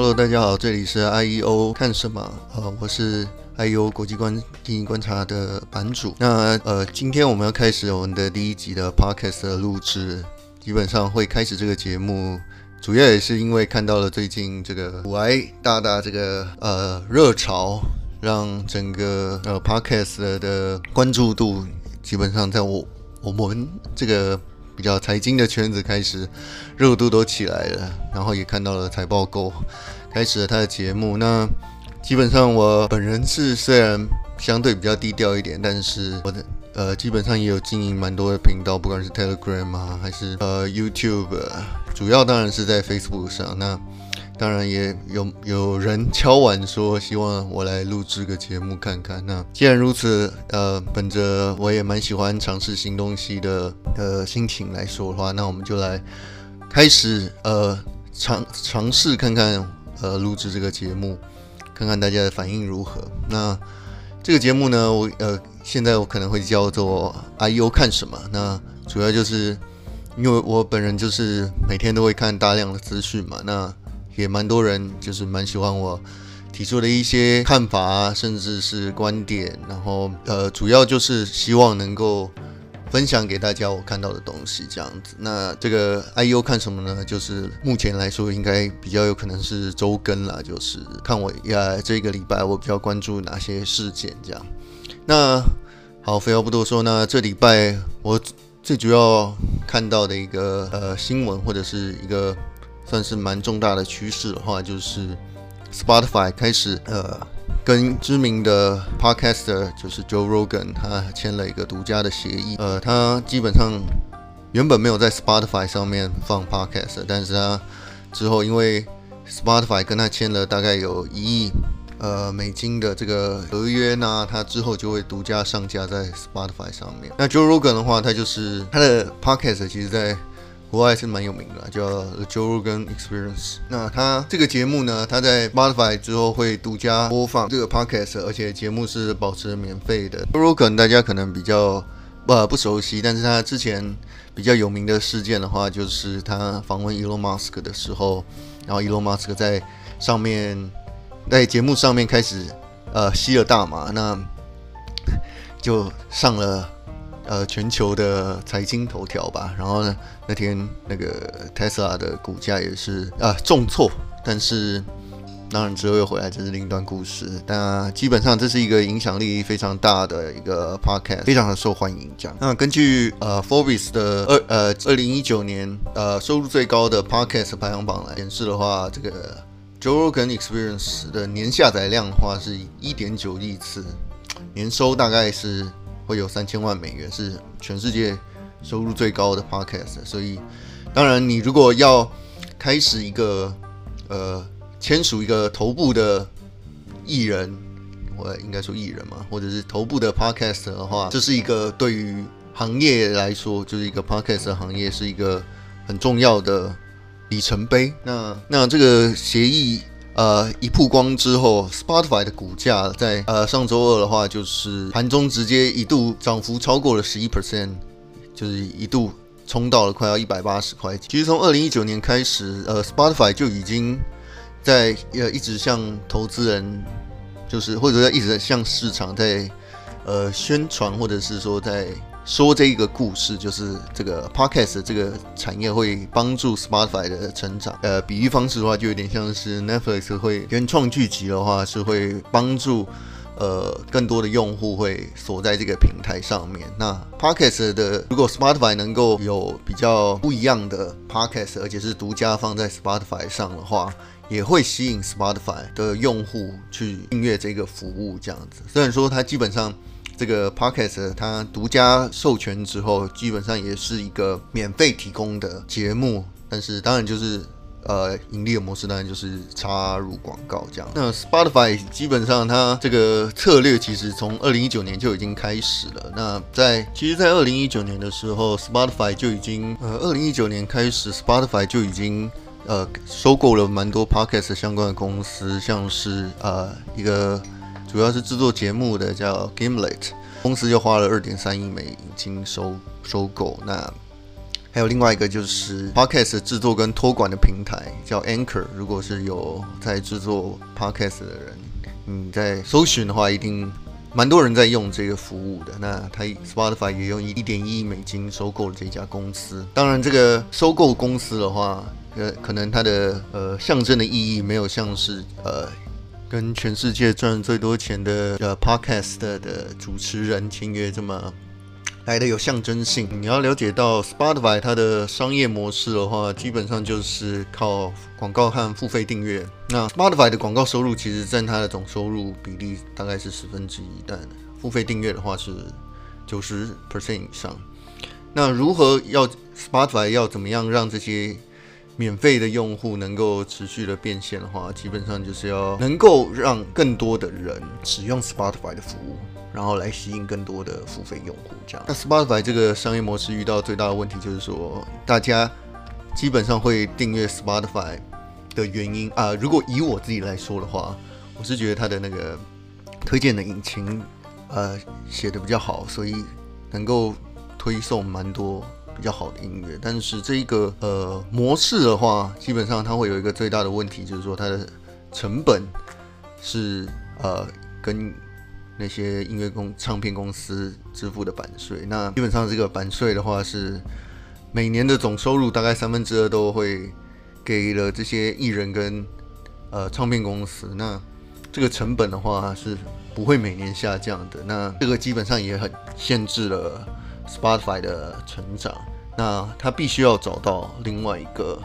Hello，大家好，这里是 IEO 看什么？呃，我是 IEO 国际观经济观察的版主。那呃，今天我们要开始我们的第一集的 Podcast 的录制。基本上会开始这个节目，主要也是因为看到了最近这个股癌大大这个呃热潮，让整个呃 Podcast 的关注度基本上在我我们这个。比较财经的圈子开始热度都起来了，然后也看到了财报狗开始了他的节目。那基本上我本人是虽然相对比较低调一点，但是我的呃基本上也有经营蛮多的频道，不管是 Telegram 啊还是呃 YouTube，主要当然是在 Facebook 上。那当然也有有人敲碗说希望我来录制个节目看看。那既然如此，呃，本着我也蛮喜欢尝试新东西的的心情来说的话，那我们就来开始呃尝尝试看看呃录制这个节目，看看大家的反应如何。那这个节目呢，我呃现在我可能会叫做 “I U 看什么？那主要就是因为我本人就是每天都会看大量的资讯嘛，那。也蛮多人就是蛮喜欢我提出的一些看法啊，甚至是观点，然后呃，主要就是希望能够分享给大家我看到的东西这样子。那这个 I U 看什么呢？就是目前来说应该比较有可能是周更啦，就是看我呀这个礼拜我比较关注哪些事件这样。那好，废话不多说，那这礼拜我最主要看到的一个呃新闻或者是一个。算是蛮重大的趋势的话，就是 Spotify 开始呃跟知名的 Podcaster 就是 Joe Rogan 他签了一个独家的协议。呃，他基本上原本没有在 Spotify 上面放 Podcast，但是他之后因为 Spotify 跟他签了大概有一亿呃美金的这个合约呢，他之后就会独家上架在 Spotify 上面。那 Joe Rogan 的话，他就是他的 Podcast 其实在国外是蛮有名的，叫 The Joe Rogan Experience。那他这个节目呢，他在 Spotify 之后会独家播放这个 Podcast，而且节目是保持免费的。Joe Rogan 大家可能比较不、呃、不熟悉，但是他之前比较有名的事件的话，就是他访问 Elon Musk 的时候，然后 Elon Musk 在上面在节目上面开始呃吸了大麻，那就上了。呃，全球的财经头条吧，然后呢，那天那个 Tesla 的股价也是啊重挫，但是当然之后又回来，这是另一段故事。但基本上这是一个影响力非常大的一个 Podcast，非常的受欢迎。这样，那根据呃 Forbes 的二呃二零一九年呃收入最高的 Podcast 排行榜来显示的话，这个 Joe Rogan Experience 的年下载量的话是一点九亿次，年收大概是。会有三千万美元，是全世界收入最高的 podcast。所以，当然，你如果要开始一个呃签署一个头部的艺人，我应该说艺人嘛，或者是头部的 podcast 的话，这是一个对于行业来说，就是一个 podcast 的行业是一个很重要的里程碑。那那这个协议。呃，一曝光之后，Spotify 的股价在呃上周二的话，就是盘中直接一度涨幅超过了十一 percent，就是一度冲到了快要一百八十块钱。其实从二零一九年开始，呃，Spotify 就已经在呃一直向投资人，就是或者在一直在向市场在呃宣传，或者是说在。说这一个故事，就是这个 podcast 这个产业会帮助 Spotify 的成长。呃，比喻方式的话，就有点像是 Netflix 会原创剧集的话，是会帮助呃更多的用户会锁在这个平台上面。那 podcast 的，如果 Spotify 能够有比较不一样的 podcast，而且是独家放在 Spotify 上的话，也会吸引 Spotify 的用户去订阅这个服务。这样子，虽然说它基本上。这个 podcast 它独家授权之后，基本上也是一个免费提供的节目，但是当然就是呃盈利的模式，当然就是插入广告这样。那 Spotify 基本上它这个策略其实从二零一九年就已经开始了。那在其实，在二零一九年的时候，Spotify 就已经呃二零一九年开始，Spotify 就已经呃收购了蛮多 podcast 相关的公司，像是呃一个。主要是制作节目的叫 Gimlet 公司，就花了二点三亿美金收收购。那还有另外一个就是 Podcast 制作跟托管的平台叫 Anchor。如果是有在制作 Podcast 的人，你在搜寻的话，一定蛮多人在用这个服务的。那他 Spotify 也用一点一亿美金收购了这家公司。当然，这个收购公司的话，呃，可能它的呃象征的意义没有像是呃跟全世界赚最多钱的呃 Podcast 的主持人签约这么。来的有象征性。你要了解到 Spotify 它的商业模式的话，基本上就是靠广告和付费订阅。那 Spotify 的广告收入其实占它的总收入比例大概是十分之一，但付费订阅的话是九十 percent 以上。那如何要 Spotify 要怎么样让这些免费的用户能够持续的变现的话，基本上就是要能够让更多的人使用 Spotify 的服务。然后来吸引更多的付费用户，这样。那 Spotify 这个商业模式遇到最大的问题就是说，大家基本上会订阅 Spotify 的原因啊，如果以我自己来说的话，我是觉得它的那个推荐的引擎呃写的比较好，所以能够推送蛮多比较好的音乐。但是这一个呃模式的话，基本上它会有一个最大的问题，就是说它的成本是呃跟那些音乐公唱片公司支付的版税，那基本上这个版税的话是每年的总收入大概三分之二都会给了这些艺人跟呃唱片公司，那这个成本的话是不会每年下降的，那这个基本上也很限制了 Spotify 的成长，那他必须要找到另外一个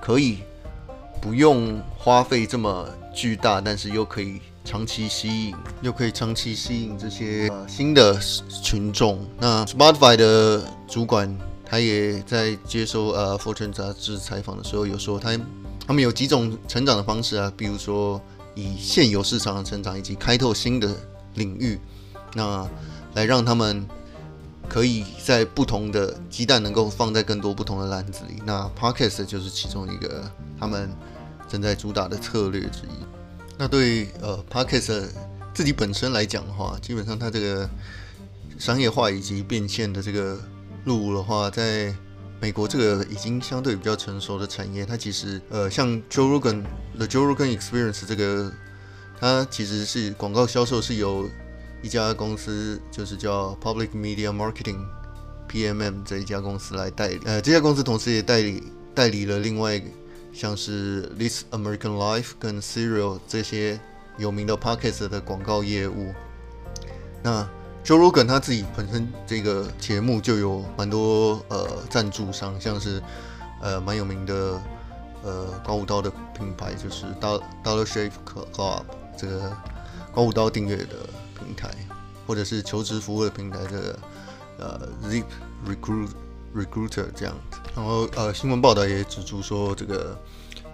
可以不用花费这么巨大，但是又可以。长期吸引，又可以长期吸引这些呃新的群众。那 Spotify 的主管他也在接受呃《Fortune》杂志采访的时候，有说他他们有几种成长的方式啊，比如说以现有市场的成长，以及开拓新的领域，那来让他们可以在不同的鸡蛋能够放在更多不同的篮子里。那 Podcast 就是其中一个他们正在主打的策略之一。那对呃 Podcast 自己本身来讲的话，基本上它这个商业化以及变现的这个路的话，在美国这个已经相对比较成熟的产业，它其实呃像 Joe Rogan The Joe Rogan Experience 这个，它其实是广告销售是由一家公司，就是叫 Public Media Marketing PMM 这一家公司来代理，呃这家公司同时也代理代理了另外。像是 This American Life 跟 Serial 这些有名的 Podcast 的广告业务，那 Joe Rogan 他自己本身这个节目就有蛮多呃赞助商，像是呃蛮有名的呃刮胡刀的品牌，就是 Dollar Shave Club 这个刮胡刀订阅的平台，或者是求职服务的平台的呃 Zip Recruit。Recruiter 这样子，然后呃，新闻报道也指出说，这个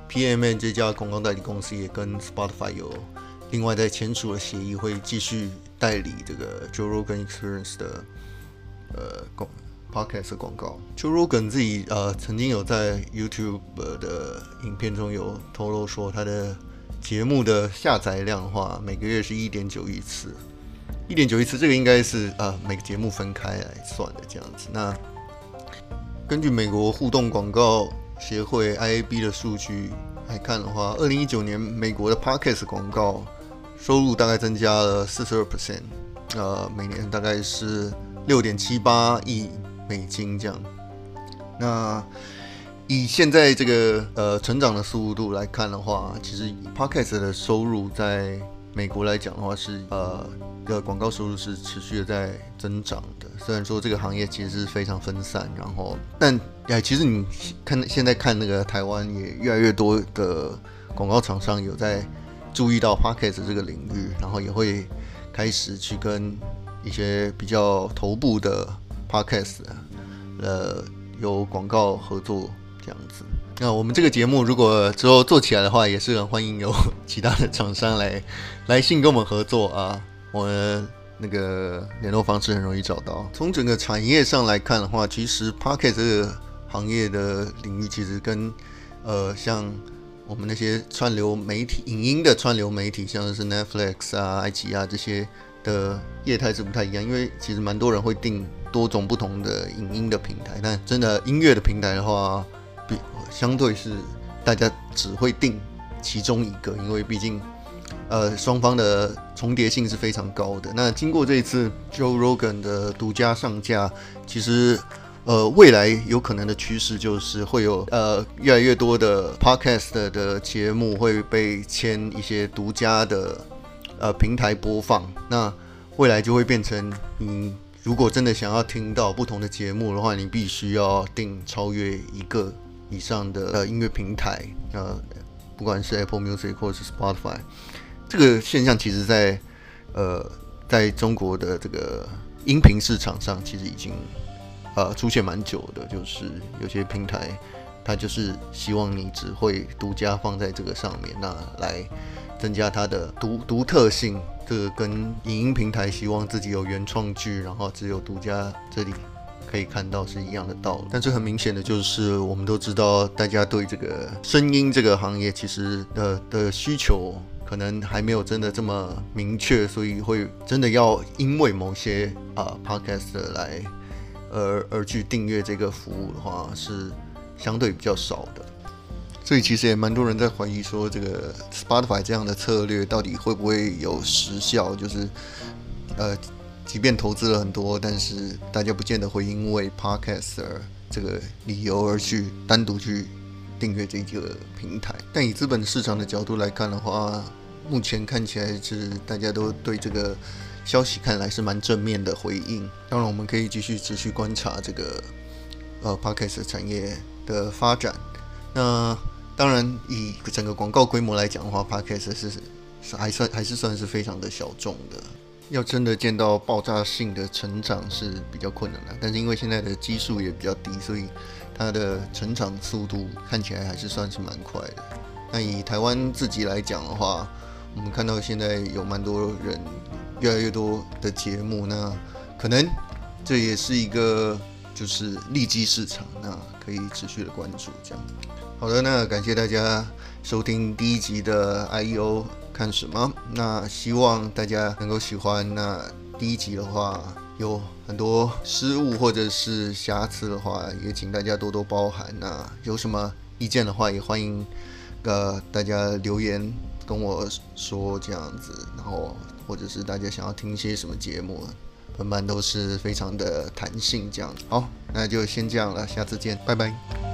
PMN 这家广告代理公司也跟 Spotify 有另外在签署了协议，会继续代理这个 Joe Rogan Experience 的呃广 Podcast 广告。Joe Rogan 自己呃曾经有在 YouTube 的影片中有透露说，他的节目的下载量的话，每个月是一点九亿次，一点九亿次，这个应该是呃每个节目分开来算的这样子。那根据美国互动广告协会 IAB 的数据来看的话，二零一九年美国的 Podcast 广告收入大概增加了四十二 percent，呃，每年大概是六点七八亿美金这样。那以现在这个呃成长的速度来看的话，其实 Podcast 的收入在美国来讲的话是呃。的广告收入是持续的在增长的，虽然说这个行业其实是非常分散，然后但哎，其实你看现在看那个台湾也越来越多的广告厂商有在注意到 Podcast 这个领域，然后也会开始去跟一些比较头部的 Podcast 呃有广告合作这样子。那我们这个节目如果之后做起来的话，也是很欢迎有其他的厂商来来信跟我们合作啊。我的那个联络方式很容易找到。从整个产业上来看的话，其实 Pocket 这个行业的领域其实跟呃像我们那些串流媒体、影音的串流媒体，像是 Netflix 啊、爱奇艺啊这些的业态是不太一样。因为其实蛮多人会订多种不同的影音的平台。但真的音乐的平台的话，相对是大家只会定其中一个，因为毕竟呃双方的重叠性是非常高的。那经过这一次 Joe Rogan 的独家上架，其实。呃，未来有可能的趋势就是会有呃越来越多的 podcast 的节目会被签一些独家的呃平台播放。那未来就会变成，你如果真的想要听到不同的节目的话，你必须要订超越一个以上的呃音乐平台，呃，不管是 Apple Music 或是 Spotify。这个现象其实在呃在中国的这个音频市场上，其实已经。呃，出现蛮久的，就是有些平台，它就是希望你只会独家放在这个上面，那来增加它的独独特性。这个跟影音平台希望自己有原创剧，然后只有独家这里可以看到是一样的道理。但是很明显的就是，我们都知道，大家对这个声音这个行业其实的的需求可能还没有真的这么明确，所以会真的要因为某些啊、Podcast 来。而而去订阅这个服务的话，是相对比较少的，所以其实也蛮多人在怀疑说，这个 Spotify 这样的策略到底会不会有实效？就是呃，即便投资了很多，但是大家不见得会因为 Podcast 这个理由而去单独去订阅这个平台。但以资本市场的角度来看的话，目前看起来是大家都对这个。消息看来是蛮正面的回应，当然我们可以继续持续观察这个呃 Podcast 产业的发展。那当然以整个广告规模来讲的话，Podcast 是是还算还是算是非常的小众的。要真的见到爆炸性的成长是比较困难的，但是因为现在的基数也比较低，所以它的成长速度看起来还是算是蛮快的。那以台湾自己来讲的话，我们看到现在有蛮多人。越来越多的节目，那可能这也是一个就是利基市场，那可以持续的关注。这样，好的，那感谢大家收听第一集的 IEO 看什么？那希望大家能够喜欢。那第一集的话有很多失误或者是瑕疵的话，也请大家多多包涵。那有什么意见的话，也欢迎呃大家留言跟我说这样子，然后。或者是大家想要听一些什么节目，本班都是非常的弹性这样。好，那就先这样了，下次见，拜拜。